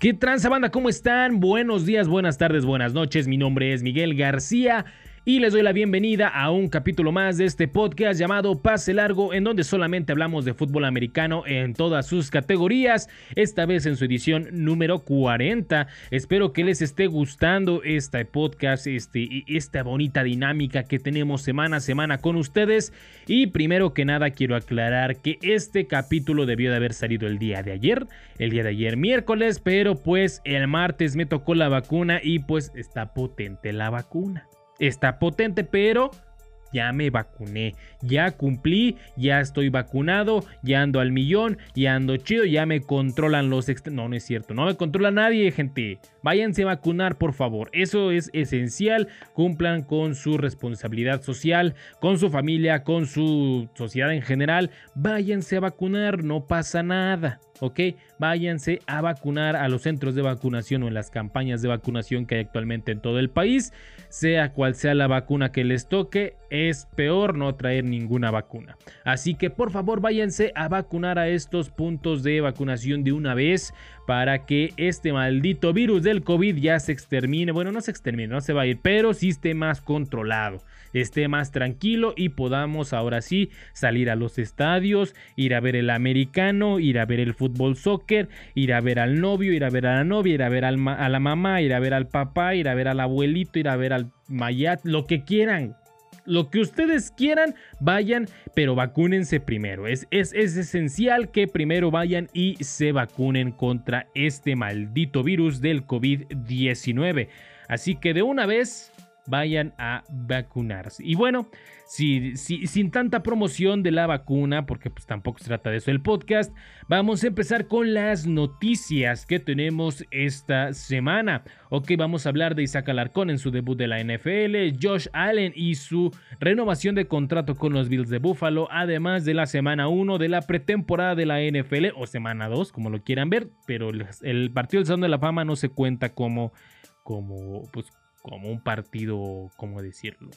¿Qué tranza banda? ¿Cómo están? Buenos días, buenas tardes, buenas noches. Mi nombre es Miguel García y les doy la bienvenida a un capítulo más de este podcast llamado Pase Largo, en donde solamente hablamos de fútbol americano en todas sus categorías, esta vez en su edición número 40. Espero que les esté gustando este podcast, este, esta bonita dinámica que tenemos semana a semana con ustedes. Y primero que nada quiero aclarar que este capítulo debió de haber salido el día de ayer, el día de ayer miércoles, pero pues el martes me tocó la vacuna y pues está potente la vacuna está potente, pero ya me vacuné, ya cumplí, ya estoy vacunado, ya ando al millón, ya ando chido, ya me controlan los... No, no es cierto, no me controla nadie, gente. Váyanse a vacunar, por favor. Eso es esencial. Cumplan con su responsabilidad social, con su familia, con su sociedad en general. Váyanse a vacunar, no pasa nada. ¿ok? Váyanse a vacunar a los centros de vacunación o en las campañas de vacunación que hay actualmente en todo el país. Sea cual sea la vacuna que les toque, es peor no traer ninguna vacuna. Así que por favor váyanse a vacunar a estos puntos de vacunación de una vez para que este maldito virus del COVID ya se extermine. Bueno, no se extermine, no se va a ir, pero sí esté más controlado esté más tranquilo y podamos ahora sí salir a los estadios, ir a ver el americano, ir a ver el fútbol soccer, ir a ver al novio, ir a ver a la novia, ir a ver a la mamá, ir a ver al papá, ir a ver al abuelito, ir a ver al mayat, lo que quieran. Lo que ustedes quieran, vayan, pero vacúnense primero. Es, es, es esencial que primero vayan y se vacunen contra este maldito virus del COVID-19. Así que de una vez, vayan a vacunarse. Y bueno, si, sin tanta promoción de la vacuna, porque pues tampoco se trata de eso el podcast, vamos a empezar con las noticias que tenemos esta semana. Ok, vamos a hablar de Isaac Alarcón en su debut de la NFL, Josh Allen y su renovación de contrato con los Bills de Buffalo, además de la semana 1 de la pretemporada de la NFL, o semana 2, como lo quieran ver, pero el, partido del Salón de la Fama no se cuenta como como pues como un partido, ¿cómo decirlo?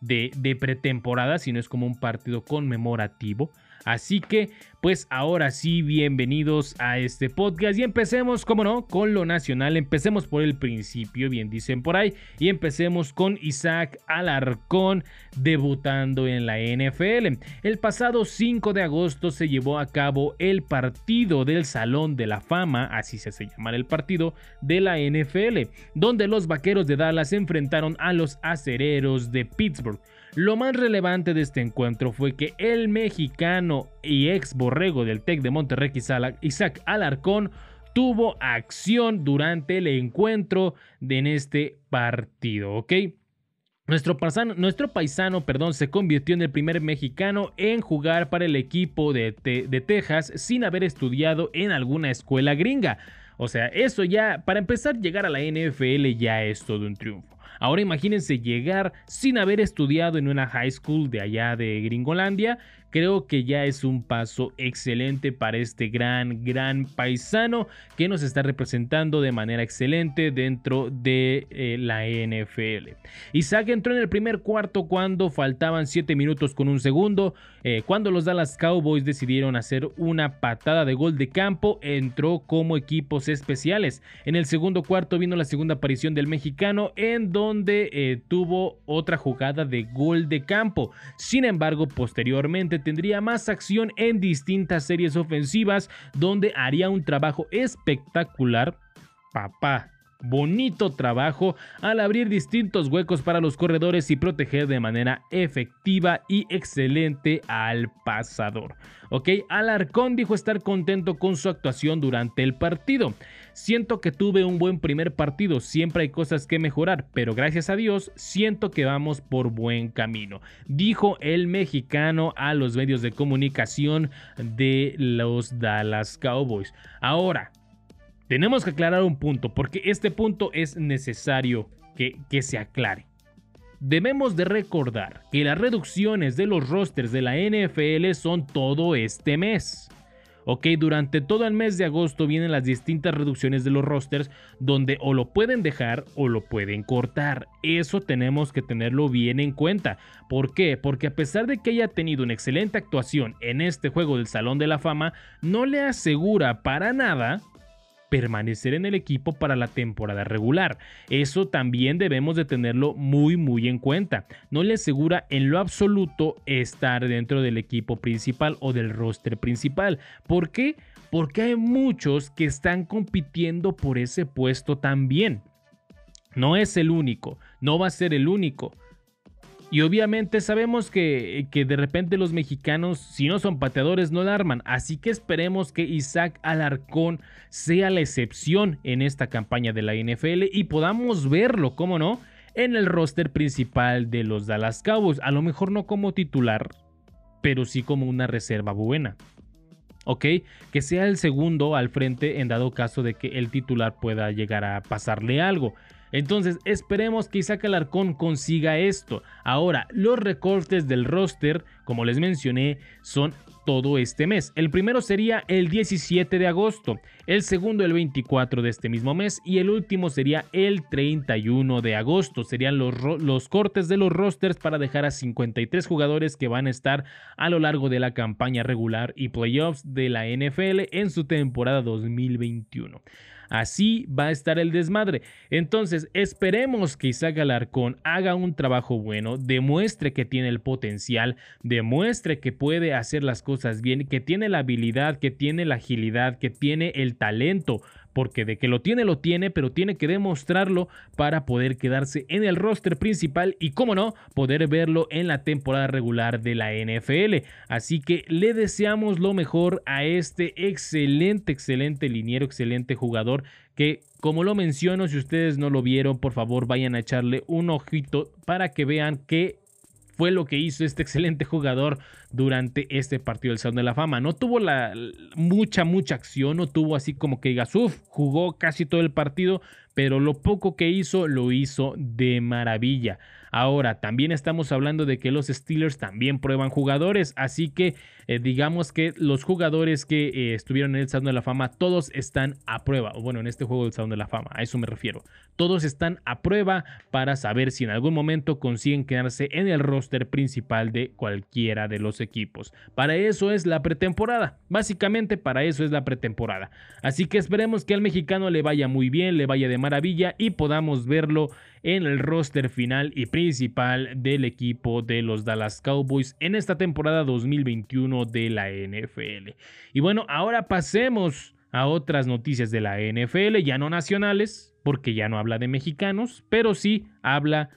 De, de, pretemporada, sino es como un partido conmemorativo. Así que, pues ahora sí, bienvenidos a este podcast y empecemos, como no, con lo nacional. Empecemos por el principio, bien dicen por ahí, y empecemos con Isaac Alarcón debutando en la NFL. El pasado 5 de agosto se llevó a cabo el partido del Salón de la Fama, así se hace llamar el partido de la NFL, donde los Vaqueros de Dallas enfrentaron a los Acereros de Pittsburgh. Lo más relevante de este encuentro fue que el mexicano y ex borrego del TEC de Monterrey, Isaac Alarcón, tuvo acción durante el encuentro de en este partido, ¿ok? Nuestro paisano, nuestro paisano perdón, se convirtió en el primer mexicano en jugar para el equipo de, de Texas sin haber estudiado en alguna escuela gringa. O sea, eso ya, para empezar, llegar a la NFL ya es todo un triunfo. Ahora imagínense llegar sin haber estudiado en una high school de allá de Gringolandia creo que ya es un paso excelente para este gran, gran paisano que nos está representando de manera excelente dentro de eh, la NFL. Isaac entró en el primer cuarto cuando faltaban 7 minutos con un segundo. Eh, cuando los Dallas Cowboys decidieron hacer una patada de gol de campo, entró como equipos especiales. En el segundo cuarto vino la segunda aparición del mexicano en donde eh, tuvo otra jugada de gol de campo. Sin embargo, posteriormente tendría más acción en distintas series ofensivas donde haría un trabajo espectacular. Papá, bonito trabajo al abrir distintos huecos para los corredores y proteger de manera efectiva y excelente al pasador. Ok, Alarcón dijo estar contento con su actuación durante el partido. Siento que tuve un buen primer partido, siempre hay cosas que mejorar, pero gracias a Dios siento que vamos por buen camino, dijo el mexicano a los medios de comunicación de los Dallas Cowboys. Ahora, tenemos que aclarar un punto, porque este punto es necesario que, que se aclare. Debemos de recordar que las reducciones de los rosters de la NFL son todo este mes. Ok, durante todo el mes de agosto vienen las distintas reducciones de los rosters donde o lo pueden dejar o lo pueden cortar. Eso tenemos que tenerlo bien en cuenta. ¿Por qué? Porque a pesar de que haya tenido una excelente actuación en este juego del Salón de la Fama, no le asegura para nada permanecer en el equipo para la temporada regular. Eso también debemos de tenerlo muy muy en cuenta. No le asegura en lo absoluto estar dentro del equipo principal o del roster principal. ¿Por qué? Porque hay muchos que están compitiendo por ese puesto también. No es el único, no va a ser el único. Y obviamente sabemos que, que, de repente los mexicanos, si no son pateadores, no la arman. Así que esperemos que Isaac Alarcón sea la excepción en esta campaña de la NFL y podamos verlo, ¿cómo no? En el roster principal de los Dallas Cowboys. A lo mejor no como titular, pero sí como una reserva buena. ¿ok? Que sea el segundo al frente en dado caso de que el titular pueda llegar a pasarle algo. Entonces esperemos que Isaac Alarcón consiga esto. Ahora, los recortes del roster, como les mencioné, son todo este mes. El primero sería el 17 de agosto, el segundo el 24 de este mismo mes y el último sería el 31 de agosto. Serían los, los cortes de los rosters para dejar a 53 jugadores que van a estar a lo largo de la campaña regular y playoffs de la NFL en su temporada 2021. Así va a estar el desmadre. Entonces, esperemos que Isaac Alarcón haga un trabajo bueno, demuestre que tiene el potencial, demuestre que puede hacer las cosas bien, que tiene la habilidad, que tiene la agilidad, que tiene el talento porque de que lo tiene, lo tiene, pero tiene que demostrarlo para poder quedarse en el roster principal y, como no, poder verlo en la temporada regular de la NFL. Así que le deseamos lo mejor a este excelente, excelente liniero, excelente jugador que como lo menciono, si ustedes no lo vieron, por favor vayan a echarle un ojito para que vean que fue lo que hizo este excelente jugador durante este partido del Salón de la Fama. No tuvo la mucha, mucha acción, no tuvo así como que digas, uff, jugó casi todo el partido, pero lo poco que hizo lo hizo de maravilla. Ahora, también estamos hablando de que los Steelers también prueban jugadores, así que eh, digamos que los jugadores que eh, estuvieron en el Salón de la Fama, todos están a prueba, bueno, en este juego del Salón de la Fama, a eso me refiero. Todos están a prueba para saber si en algún momento consiguen quedarse en el roster principal de cualquiera de los equipos. Para eso es la pretemporada, básicamente para eso es la pretemporada. Así que esperemos que al mexicano le vaya muy bien, le vaya de maravilla y podamos verlo en el roster final y principal del equipo de los Dallas Cowboys en esta temporada 2021 de la NFL. Y bueno, ahora pasemos a otras noticias de la NFL, ya no nacionales, porque ya no habla de mexicanos, pero sí habla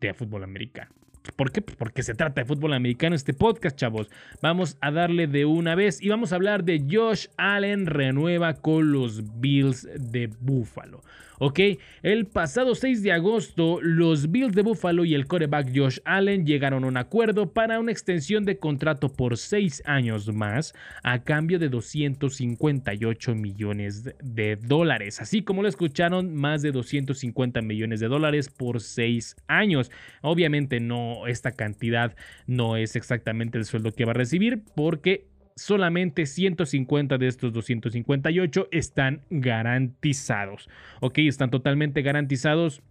de fútbol americano. ¿Por qué? Pues porque se trata de fútbol americano este podcast, chavos. Vamos a darle de una vez y vamos a hablar de Josh Allen renueva con los Bills de Buffalo. ¿Ok? El pasado 6 de agosto, los Bills de Buffalo y el coreback Josh Allen llegaron a un acuerdo para una extensión de contrato por 6 años más a cambio de 258 millones de dólares. Así como lo escucharon, más de 250 millones de dólares por 6 años. Obviamente no, esta cantidad no es exactamente el sueldo que va a recibir porque solamente 150 de estos 258 están garantizados. Ok, están totalmente garantizados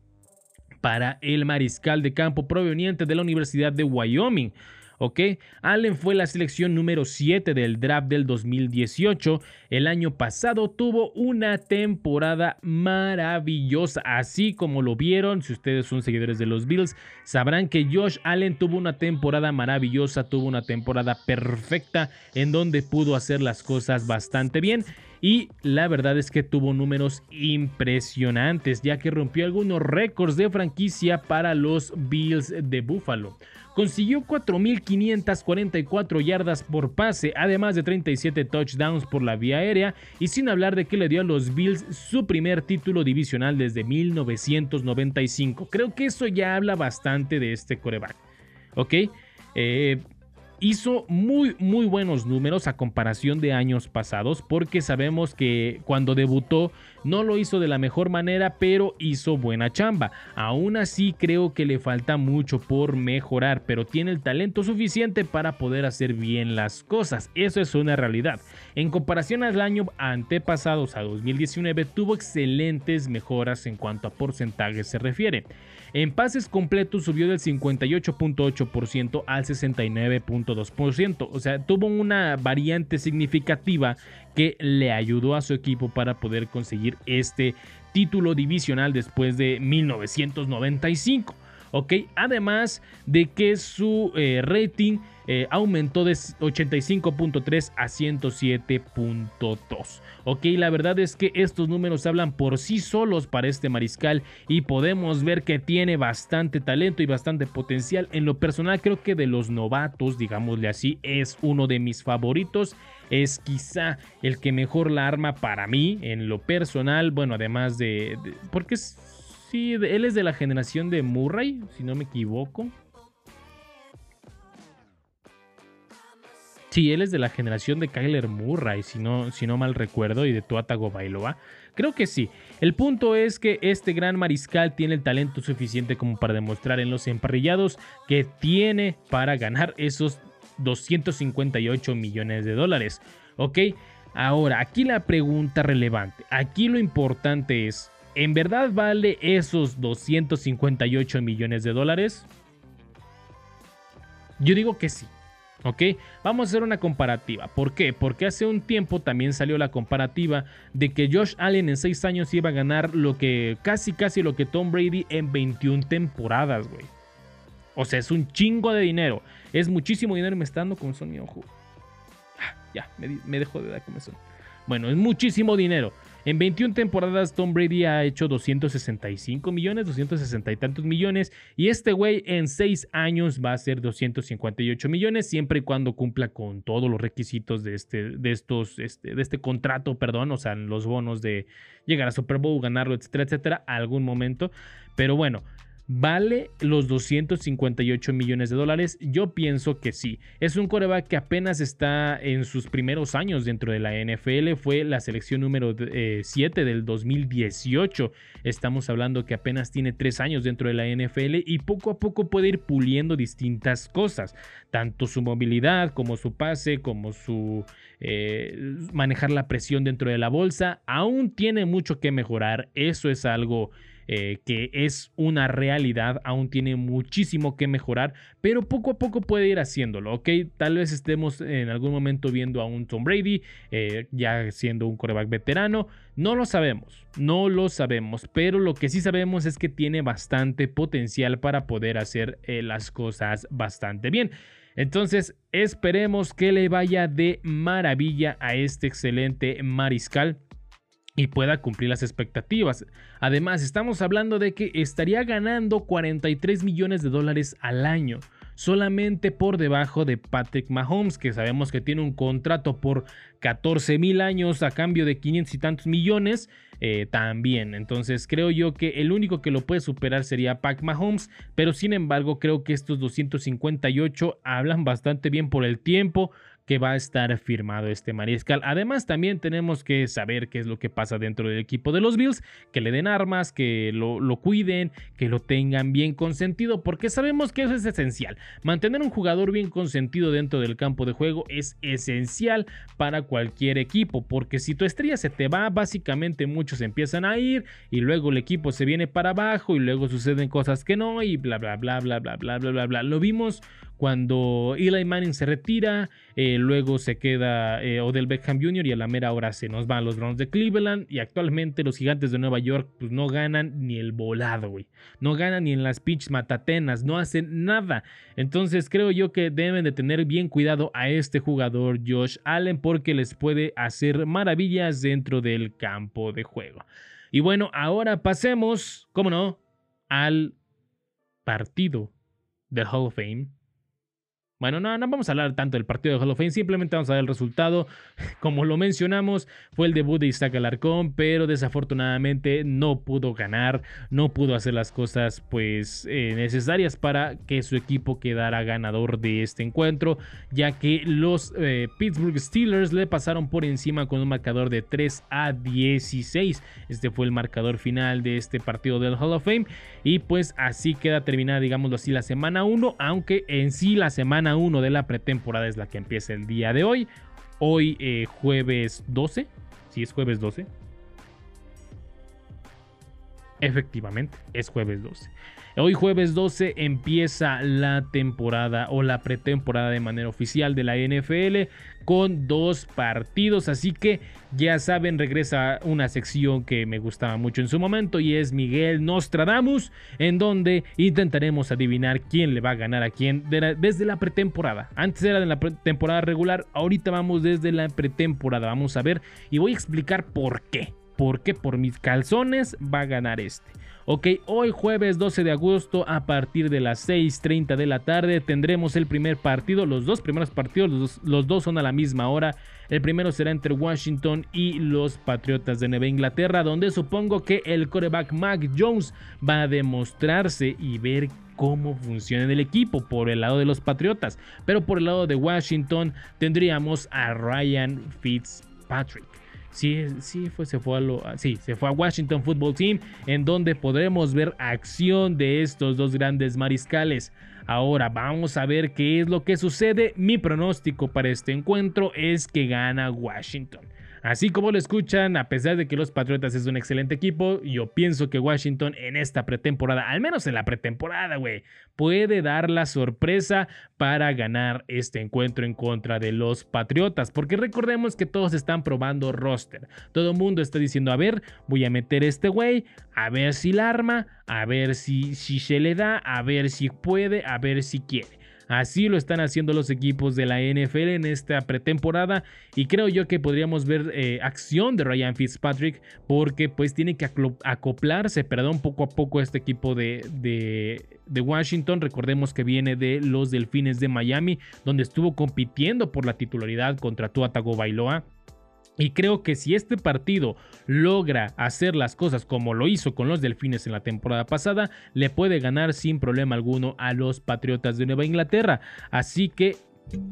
para el mariscal de campo proveniente de la Universidad de Wyoming. ¿Ok? Allen fue la selección número 7 del draft del 2018. El año pasado tuvo una temporada maravillosa, así como lo vieron, si ustedes son seguidores de los Bills, sabrán que Josh Allen tuvo una temporada maravillosa, tuvo una temporada perfecta en donde pudo hacer las cosas bastante bien y la verdad es que tuvo números impresionantes ya que rompió algunos récords de franquicia para los Bills de Buffalo consiguió 4.544 yardas por pase, además de 37 touchdowns por la vía aérea, y sin hablar de que le dio a los Bills su primer título divisional desde 1995. Creo que eso ya habla bastante de este coreback. ¿Ok? Eh, hizo muy muy buenos números a comparación de años pasados porque sabemos que cuando debutó no lo hizo de la mejor manera pero hizo buena chamba. Aún así creo que le falta mucho por mejorar pero tiene el talento suficiente para poder hacer bien las cosas. Eso es una realidad. En comparación al año antepasado, a 2019, tuvo excelentes mejoras en cuanto a porcentajes se refiere. En pases completos subió del 58.8% al 69. 0.2%. O sea, tuvo una variante significativa que le ayudó a su equipo para poder conseguir este título divisional después de 1995. ¿ok? Además de que su eh, rating eh, aumentó de 85.3 a 107.2. Ok, la verdad es que estos números hablan por sí solos para este mariscal y podemos ver que tiene bastante talento y bastante potencial. En lo personal creo que de los novatos, digámosle así, es uno de mis favoritos. Es quizá el que mejor la arma para mí en lo personal. Bueno, además de... de porque sí, él es de la generación de Murray, si no me equivoco. Sí, él es de la generación de Kyler Murray, si no, si no mal recuerdo, y de Tua Bailoa. Creo que sí. El punto es que este gran mariscal tiene el talento suficiente como para demostrar en los emparrillados que tiene para ganar esos 258 millones de dólares. ¿Ok? Ahora, aquí la pregunta relevante. Aquí lo importante es, ¿en verdad vale esos 258 millones de dólares? Yo digo que sí. ¿Ok? Vamos a hacer una comparativa. ¿Por qué? Porque hace un tiempo también salió la comparativa de que Josh Allen en 6 años iba a ganar lo que casi casi lo que Tom Brady en 21 temporadas, güey. O sea, es un chingo de dinero. Es muchísimo dinero y me está dando con mi ojo. Ah, ya, me, me dejó de dar comezón. Bueno, es muchísimo dinero. En 21 temporadas Tom Brady ha hecho 265 millones, 260 y tantos millones. Y este güey en 6 años va a ser 258 millones, siempre y cuando cumpla con todos los requisitos de este, de estos, este, de este contrato, perdón, o sea, los bonos de llegar a Super Bowl, ganarlo, etcétera, etcétera, algún momento. Pero bueno, ¿Vale los 258 millones de dólares? Yo pienso que sí. Es un coreback que apenas está en sus primeros años dentro de la NFL. Fue la selección número 7 eh, del 2018. Estamos hablando que apenas tiene 3 años dentro de la NFL y poco a poco puede ir puliendo distintas cosas. Tanto su movilidad como su pase, como su eh, manejar la presión dentro de la bolsa. Aún tiene mucho que mejorar. Eso es algo eh, que es una realidad, aún tiene muchísimo que mejorar, pero poco a poco puede ir haciéndolo, ¿ok? Tal vez estemos en algún momento viendo a un Tom Brady, eh, ya siendo un coreback veterano, no lo sabemos, no lo sabemos, pero lo que sí sabemos es que tiene bastante potencial para poder hacer eh, las cosas bastante bien. Entonces, esperemos que le vaya de maravilla a este excelente mariscal y pueda cumplir las expectativas. Además, estamos hablando de que estaría ganando 43 millones de dólares al año, solamente por debajo de Patrick Mahomes, que sabemos que tiene un contrato por 14 mil años a cambio de 500 y tantos millones. Eh, también, entonces creo yo que el único que lo puede superar sería Pac Mahomes, pero sin embargo creo que estos 258 hablan bastante bien por el tiempo, que va a estar firmado este mariscal. Además, también tenemos que saber qué es lo que pasa dentro del equipo de los Bills, que le den armas, que lo, cuiden, que lo tengan bien consentido, porque sabemos que eso es esencial. Mantener un jugador bien consentido dentro del campo de juego es esencial para cualquier equipo, porque si tu estrella se te va, básicamente muchos empiezan a ir y luego el equipo se viene para abajo y luego suceden cosas que no y bla bla bla bla bla bla bla bla bla. Lo vimos cuando Eli Manning se retira, eh, luego se queda eh, Odell Beckham Jr. y a la mera hora se nos van los Browns de Cleveland y actualmente los gigantes de Nueva York pues no ganan ni el volado, güey. No ganan ni en las pitch matatenas, no hacen nada. Entonces creo yo que deben de tener bien cuidado a este jugador Josh Allen porque les puede hacer maravillas dentro del campo de juego. Y bueno, ahora pasemos, cómo no, al partido del Hall of Fame bueno, no, no vamos a hablar tanto del partido de Hall of Fame, simplemente vamos a ver el resultado. Como lo mencionamos, fue el debut de Isaac Alarcón, pero desafortunadamente no pudo ganar, no pudo hacer las cosas pues eh, necesarias para que su equipo quedara ganador de este encuentro, ya que los eh, Pittsburgh Steelers le pasaron por encima con un marcador de 3 a 16. Este fue el marcador final de este partido del Hall of Fame y pues así queda terminada, digámoslo así, la semana 1, aunque en sí la semana 1 de la pretemporada es la que empieza el día de hoy. Hoy eh, jueves 12. Si es jueves 12. Efectivamente, es jueves 12. Hoy jueves 12 empieza la temporada o la pretemporada de manera oficial de la NFL con dos partidos, así que ya saben, regresa una sección que me gustaba mucho en su momento y es Miguel Nostradamus, en donde intentaremos adivinar quién le va a ganar a quién desde la pretemporada. Antes era de la temporada regular, ahorita vamos desde la pretemporada, vamos a ver y voy a explicar por qué. Porque por mis calzones va a ganar este. Ok, hoy jueves 12 de agosto a partir de las 6.30 de la tarde tendremos el primer partido, los dos primeros partidos, los dos, son a la misma hora. El primero será entre Washington y los Patriotas de Nueva Inglaterra, donde supongo que el coreback Mac Jones va a demostrarse y ver cómo funciona el equipo por el lado de los Patriotas. Pero por el lado de Washington tendríamos a Ryan Fitzpatrick. Sí, sí, fue, se, fue a sí, se fue a Washington Football Team, en donde podremos ver acción de estos dos grandes mariscales. Ahora vamos a ver qué es lo que sucede. Mi pronóstico para este encuentro es que gana Washington. Así como lo escuchan, a pesar de que los Patriotas es un excelente equipo, yo pienso que Washington en esta pretemporada, al menos en la pretemporada, güey, puede dar la sorpresa para ganar este encuentro en contra de los Patriotas. Porque recordemos que todos están probando roster. Todo el mundo está diciendo, a ver, voy a meter este güey, a ver si la arma, a ver si, si se le da, a ver si puede, a ver si quiere. Así lo están haciendo los equipos de la NFL en esta pretemporada y creo yo que podríamos ver eh, acción de Ryan Fitzpatrick porque pues tiene que acoplarse, perdón, poco a poco a este equipo de, de, Washington. Recordemos que viene de los Delfines de Miami donde estuvo compitiendo por la titularidad contra Tua Tagovailoa. Y creo que si este partido logra hacer las cosas como lo hizo con los Delfines en la temporada pasada, le puede ganar sin problema alguno a los Patriotas de Nueva Inglaterra. Así que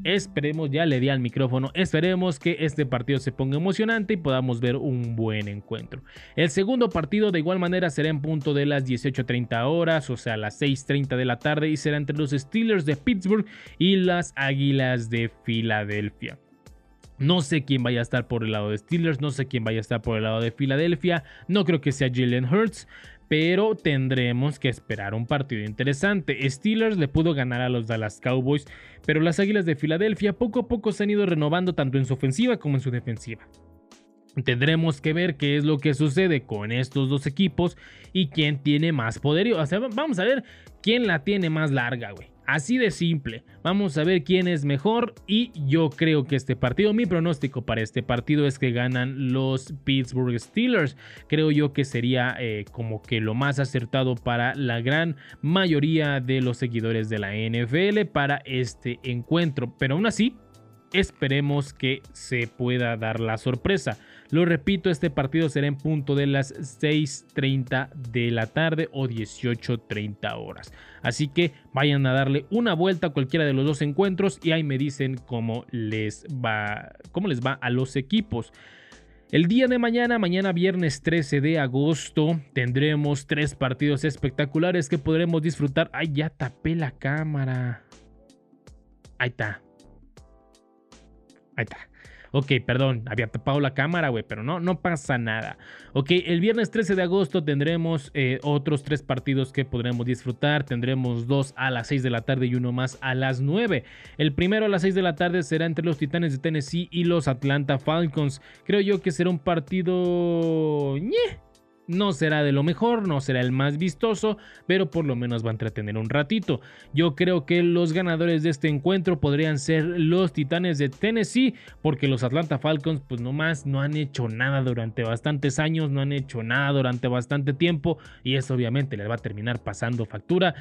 Esperemos, ya le di al micrófono, esperemos que este partido se ponga emocionante y podamos ver un buen encuentro. El segundo partido de igual manera será en punto de las 18.30 horas, o sea, las 6.30 de la tarde y será entre los Steelers de Pittsburgh y las Águilas de Filadelfia. No sé quién vaya a estar por el lado de Steelers, no sé quién vaya a estar por el lado de Filadelfia, no creo que sea Jalen Hurts, pero tendremos que esperar un partido interesante. Steelers le pudo ganar a los Dallas Cowboys, pero las Águilas de Filadelfia poco a poco se han ido renovando tanto en su ofensiva como en su defensiva. Tendremos que ver qué es lo que sucede con estos dos equipos y quién tiene más poder. O sea, vamos a ver quién la tiene más larga, güey. Así de simple. Vamos a ver quién es mejor y yo creo que este partido, mi pronóstico para este partido es que ganan los Pittsburgh Steelers. Creo yo que sería eh, como que lo más acertado para la gran mayoría de los seguidores de la NFL para este encuentro. Pero aún así, esperemos que se pueda dar la sorpresa. Lo repito, este partido será en punto de las 6.30 de la tarde o 18.30 horas. Así que vayan a darle una vuelta a cualquiera de los dos encuentros y ahí me dicen cómo les va, cómo les va a los equipos. El día de mañana, mañana viernes 13 de agosto, tendremos tres partidos espectaculares que podremos disfrutar. Ay, ya tapé la cámara. Ahí está. Ahí está. Ok, perdón, había tapado la cámara, güey, pero no, no pasa nada. Ok, el viernes 13 de agosto tendremos eh, otros tres partidos que podremos disfrutar. Tendremos dos a las 6 de la tarde y uno más a las 9. El primero a las 6 de la tarde será entre los Titanes de Tennessee y los Atlanta Falcons. Creo yo que será un partido... No será de lo mejor, no será el más vistoso, pero por lo menos va a entretener un ratito. Yo creo que los ganadores de este encuentro podrían ser los Titanes de Tennessee, porque los Atlanta Falcons pues nomás no han hecho nada durante bastantes años, no han hecho nada durante bastante tiempo y eso obviamente les va a terminar pasando factura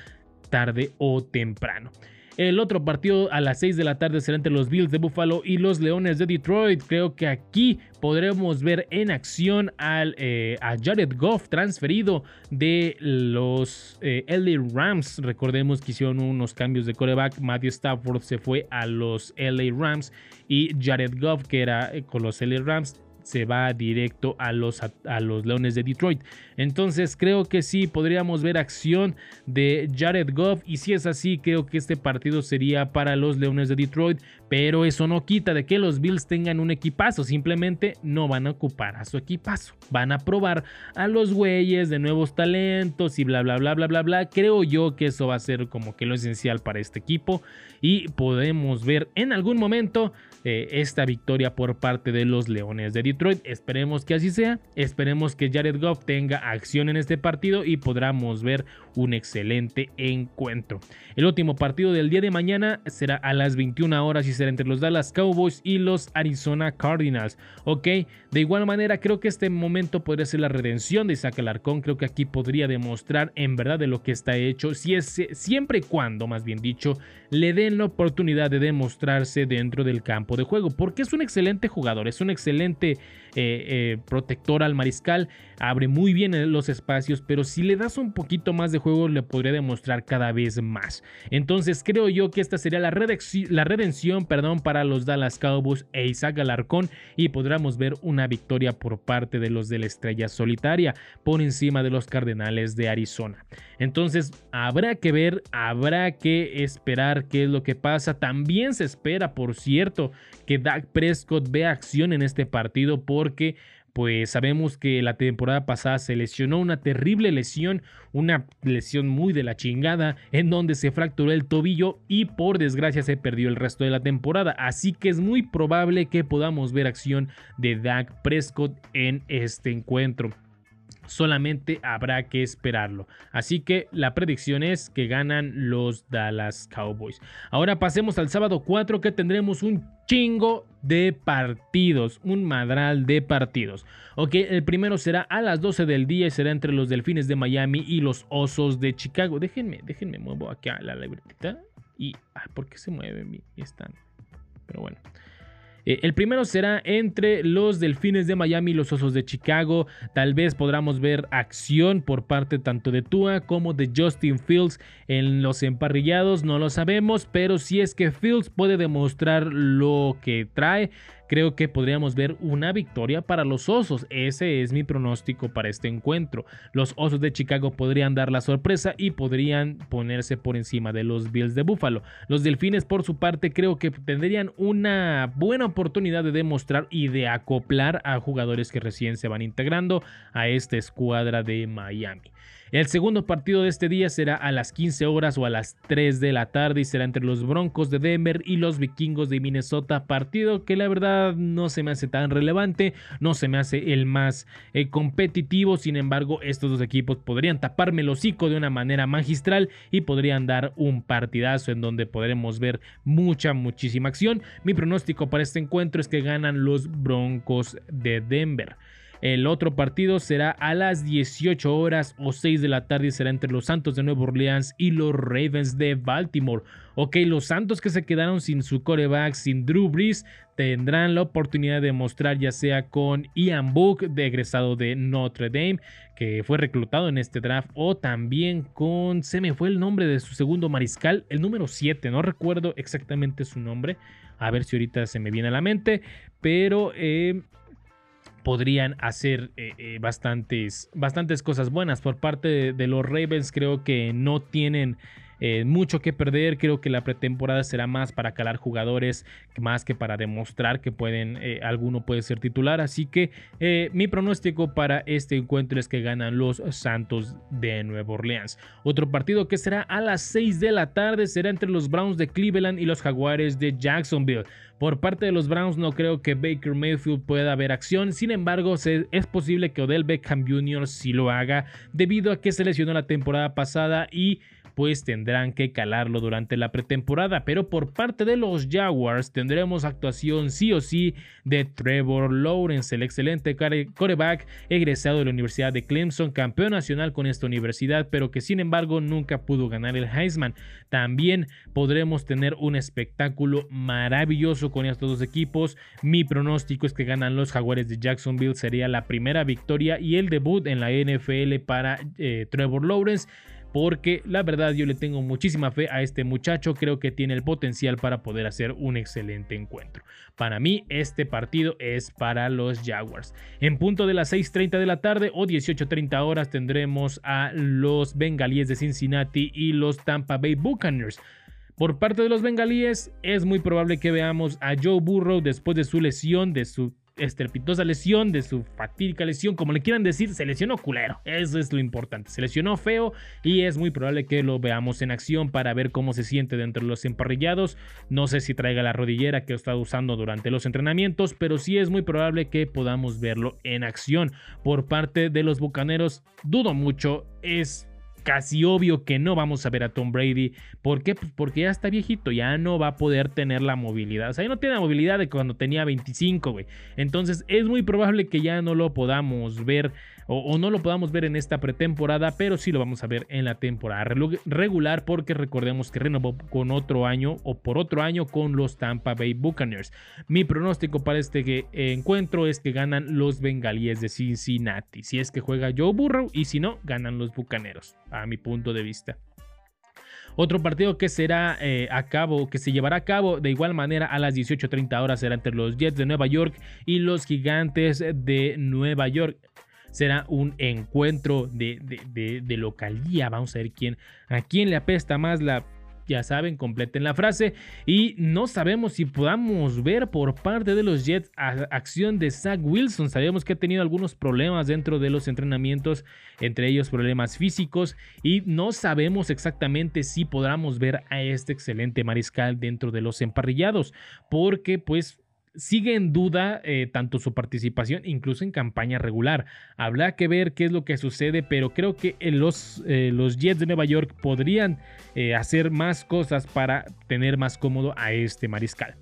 tarde o temprano. El otro partido a las 6 de la tarde será entre los Bills de Buffalo y los Leones de Detroit. Creo que aquí podremos ver en acción al, eh, a Jared Goff transferido de los eh, LA Rams. Recordemos que hicieron unos cambios de coreback. Matthew Stafford se fue a los LA Rams y Jared Goff, que era eh, con los LA Rams, se va directo a los, a, los Leones de Detroit. Entonces creo que sí podríamos ver acción de Jared Goff y si es así creo que este partido sería para los Leones de Detroit, pero eso no quita de que los Bills tengan un equipazo, simplemente no van a ocupar a su equipazo, van a probar a los güeyes de nuevos talentos y bla bla bla bla bla bla. Creo yo que eso va a ser como que lo esencial para este equipo y podemos ver en algún momento eh, esta victoria por parte de los Leones de Detroit. Esperemos que así sea. Esperemos que Jared Goff tenga acción en este partido y podamos ver un excelente encuentro. El último partido del día de mañana será a las 21 horas y será entre los Dallas Cowboys y los Arizona Cardinals. Ok, de igual manera creo que este momento podría ser la redención de Isaac Alarcón. Creo que aquí podría demostrar en verdad de lo que está hecho. Si es, siempre y cuando, más bien dicho, le den la oportunidad de demostrarse dentro del campo de juego, porque es un excelente jugador, es un excelente eh, eh, protector al mariscal, abre muy bien los espacios, pero si le das un poquito más de juego le podría demostrar cada vez más. Entonces creo yo que esta sería la, la redención perdón, para los Dallas Cowboys e Isaac Alarcón y podríamos ver una victoria por parte de los de la estrella solitaria por encima de los Cardenales de Arizona. Entonces habrá que ver, habrá que esperar qué es lo que pasa. También se espera, por cierto, que Dak Prescott vea acción en este partido porque pues sabemos que la temporada pasada se lesionó una terrible lesión, una lesión muy de la chingada, en donde se fracturó el tobillo y por desgracia se perdió el resto de la temporada. Así que es muy probable que podamos ver acción de Dak Prescott en este encuentro solamente habrá que esperarlo. Así que la predicción es que ganan los Dallas Cowboys. Ahora pasemos al sábado 4 que tendremos un chingo de partidos, un madral de partidos. Ok, el primero será a las 12 del día y será entre los Delfines de Miami y los Osos de Chicago. Déjenme, déjenme muevo acá la libretita y... ¿Por qué se mueve mi stand? Pero bueno. Eh, el primero será entre los Delfines de Miami y los Osos de Chicago. Tal vez podamos ver acción por parte tanto de Tua como de Justin Fields en los emparrillados. No lo sabemos, pero si es que Fields puede demostrar lo que trae, creo que podríamos ver una victoria para los Osos. Ese es mi pronóstico para este encuentro. Los Osos de Chicago podrían dar la sorpresa y podrían ponerse por encima de los Bills de Buffalo. Los Delfines por su parte creo que tendrían una buena oportunidad de demostrar y de acoplar a jugadores que recién se van integrando a esta escuadra de Miami. El segundo partido de este día será a las 15 horas o a las 3 de la tarde y será entre los Broncos de Denver y los Vikingos de Minnesota. Partido que la verdad no se me hace tan relevante, no se me hace el más eh, competitivo. Sin embargo, estos dos equipos podrían taparme el hocico de una manera magistral y podrían dar un partidazo en donde podremos ver mucha, muchísima acción. Mi pronóstico para este encuentro es que ganan los Broncos de Denver. El otro partido será a las 18 horas o 6 de la tarde será entre los Santos de Nueva Orleans y los Ravens de Baltimore. Ok, los Santos que se quedaron sin su coreback, sin Drew Brees, tendrán la oportunidad de mostrar ya sea con Ian Book, de egresado de Notre Dame, que fue reclutado en este draft, o también con, se me fue el nombre de su segundo mariscal, el número 7, no recuerdo exactamente su nombre, a ver si ahorita se me viene a la mente, pero eh, podrían hacer eh, eh, bastantes, bastantes cosas buenas por parte de, los Ravens. Creo que no tienen eh, mucho que perder. Creo que la pretemporada será más para calar jugadores más que para demostrar que pueden, alguno puede ser titular. Así que mi pronóstico para este encuentro es que ganan los Santos de Nueva Orleans. Otro partido que será a las 6 de la tarde será entre los Browns de Cleveland y los Jaguares de Jacksonville. Por parte de los Browns no creo que Baker Mayfield pueda haber acción, sin embargo es posible que Odell Beckham Jr. sí lo haga debido a que se lesionó la temporada pasada y pues tendrán que calarlo durante la pretemporada. Pero por parte de los Jaguars tendremos actuación sí o sí de Trevor Lawrence, el excelente coreback egresado de la Universidad de Clemson, campeón nacional con esta universidad, pero que sin embargo nunca pudo ganar el Heisman. También podremos tener un espectáculo maravilloso con estos dos equipos. Mi pronóstico es que ganan los Jaguares de Jacksonville. Sería la primera victoria y el debut en la NFL para eh, Trevor Lawrence. Porque la verdad yo le tengo muchísima fe a este muchacho, creo que tiene el potencial para poder hacer un excelente encuentro. Para mí este partido es para los Jaguars. En punto de las 6.30 de la tarde o 18.30 horas tendremos a los Bengalíes de Cincinnati y los Tampa Bay Buccaneers. Por parte de los bengalíes, es muy probable que veamos a Joe Burrow después de su lesión, de su estrepitosa lesión, de su fatídica lesión, como le quieran decir, se lesionó culero. Eso es lo importante. Se lesionó feo y es muy probable que lo veamos en acción para ver cómo se siente dentro de los emparrillados. No sé si traiga la rodillera que ha estado usando durante los entrenamientos, pero sí es muy probable que podamos verlo en acción. Por parte de los bucaneros, dudo mucho. Es casi obvio que no vamos a ver a Tom Brady. ¿Por qué? Pues porque ya está viejito, ya no va a poder tener la movilidad. O sea, ya no tiene la movilidad de cuando tenía 25, güey. Entonces es muy probable que ya no lo podamos ver o, no lo podamos ver en esta pretemporada, pero sí lo vamos a ver en la temporada regular porque recordemos que renovó con otro año o por otro año con los Tampa Bay Buccaneers. Mi pronóstico para este encuentro es que ganan los bengalíes de Cincinnati. Si es que juega Joe Burrow y si no, ganan los Bucaneros, a mi punto de vista. Otro partido que será eh, a cabo, que se llevará a cabo de igual manera a las 18.30 horas será entre los Jets de Nueva York y los Gigantes de Nueva York será un encuentro de, de, localía. Vamos a ver quién, a quién le apesta más la ya saben, completen la frase. Y no sabemos si podamos ver por parte de los Jets acción de Zach Wilson. Sabemos que ha tenido algunos problemas dentro de los entrenamientos, entre ellos problemas físicos. Y no sabemos exactamente si podamos ver a este excelente mariscal dentro de los emparrillados. Porque pues sigue en duda eh, tanto su participación, incluso en campaña regular. Habrá que ver qué es lo que sucede, pero creo que eh, los, eh, los Jets de Nueva York podrían hacer más cosas para tener más cómodo a este mariscal.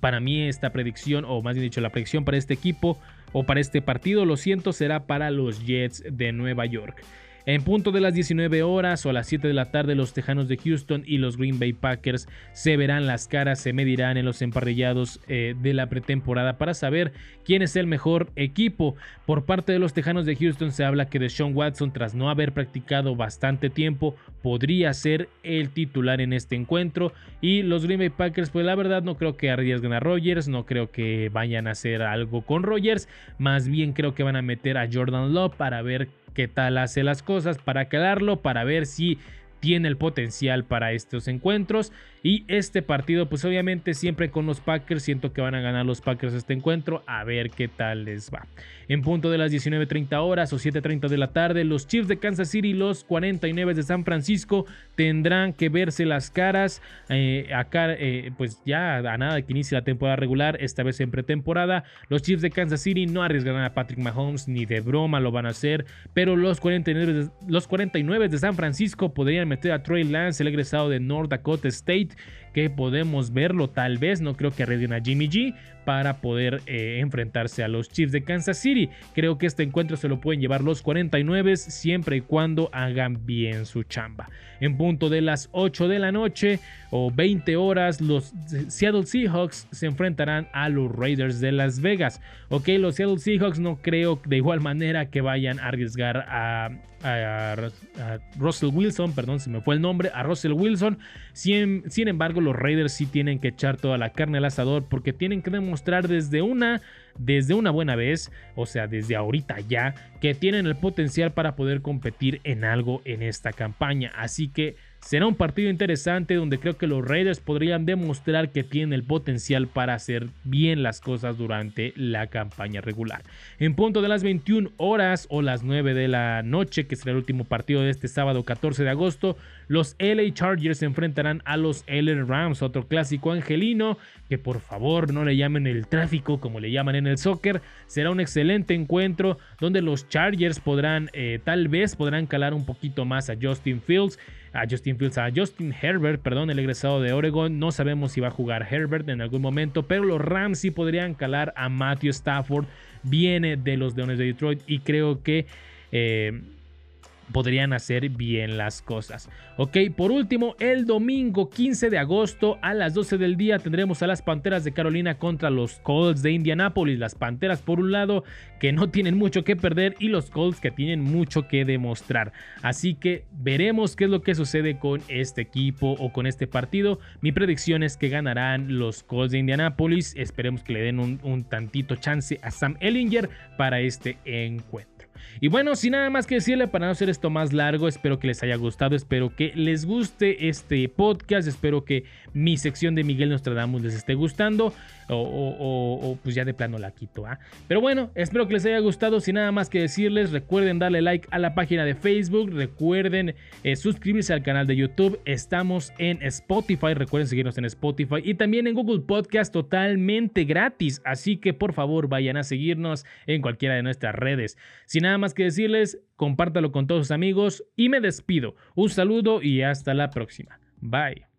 Para mí esta predicción, o más bien dicho, la predicción para este equipo o para este partido, lo siento, será para los Jets de Nueva York. En punto de las 19 horas o a las 7 de la tarde, los Tejanos de Houston y los Green Bay Packers se verán las caras, se medirán en los emparrillados eh, de la pretemporada para saber quién es el mejor equipo. Por parte de los Tejanos de Houston se habla que Deshaun Watson, tras no haber practicado bastante tiempo, podría ser el titular en este encuentro. Y los Green Bay Packers, pues la verdad no creo que arriesguen a Rogers, no creo que vayan a hacer algo con Rogers, más bien creo que van a meter a Jordan Love para ver qué tal hace las cosas, para calarlo, para ver si tiene el potencial para estos encuentros. Y este partido, pues obviamente siempre con los Packers, siento que van a ganar los Packers este encuentro, a ver qué tal les va. En punto de las 19.30 horas o 7.30 de la tarde, los Chiefs de Kansas City y los 49 de San Francisco tendrán que verse las caras. Eh, acá, eh, pues ya a nada de que inicie la temporada regular, esta vez en pretemporada. Los Chiefs de Kansas City no arriesgarán a Patrick Mahomes, ni de broma lo van a hacer, pero los 49, los 49 de San Francisco podrían meter a Troy Lance, el egresado de North Dakota State week que podemos verlo tal vez, no creo que arriesguen a Jimmy G para poder eh, enfrentarse a los Chiefs de Kansas City. Creo que este encuentro se lo pueden llevar los 49 siempre y cuando hagan bien su chamba. En punto de las 8 de la noche o 20 horas, los Seattle Seahawks se enfrentarán a los Raiders de Las Vegas. Ok, los Seattle Seahawks no creo de igual manera que vayan a arriesgar a, Russell Wilson, perdón, se me fue el nombre, a Russell Wilson. Sin, sin embargo, los Raiders sí tienen que echar toda la carne al asador porque tienen que demostrar mostrar desde una, desde una buena vez, o sea, desde ahorita ya, que tienen el potencial para poder competir en algo en esta campaña. Así que Será un partido interesante donde creo que los Raiders podrían demostrar que tienen el potencial para hacer bien las cosas durante la campaña regular. En punto de las 21 horas o las 9 de la noche, que será el último partido de este sábado 14 de agosto, los LA Chargers se enfrentarán a los LA Rams, otro clásico angelino, que por favor no le llamen el tráfico como le llaman en el soccer. Será un excelente encuentro donde los Chargers podrán, eh, tal vez podrán calar un poquito más a Justin Fields a Justin Fields, a Justin Herbert, perdón, el egresado de Oregon. No sabemos si va a jugar Herbert en algún momento, pero los Rams sí podrían calar a Matthew Stafford. Viene de los Leones de Detroit y creo que... Eh, podrían hacer bien las cosas. Ok, por último, el domingo 15 de agosto a las 12 del día tendremos a las Panteras de Carolina contra los Colts de Indianápolis. Las Panteras por un lado que no tienen mucho que perder y los Colts que tienen mucho que demostrar. Así que veremos qué es lo que sucede con este equipo o con este partido. Mi predicción es que ganarán los Colts de Indianápolis. Esperemos que le den un, tantito chance a Sam Ellinger para este encuentro. Y bueno, sin nada más que decirle para no hacer esto más largo, espero que les haya gustado, espero que les guste este podcast, espero que mi sección de Miguel Nostradamus les esté gustando o, pues ya de plano la quito. ¿ah? Pero bueno, espero que les haya gustado, sin nada más que decirles, recuerden darle like a la página de Facebook, recuerden eh, suscribirse al canal de YouTube, estamos en Spotify, recuerden seguirnos en Spotify y también en Google Podcast totalmente gratis, así que por favor vayan a seguirnos en cualquiera de nuestras redes. Sin nada más que decirles, compártalo con todos sus amigos y me despido. Un saludo y hasta la próxima. Bye.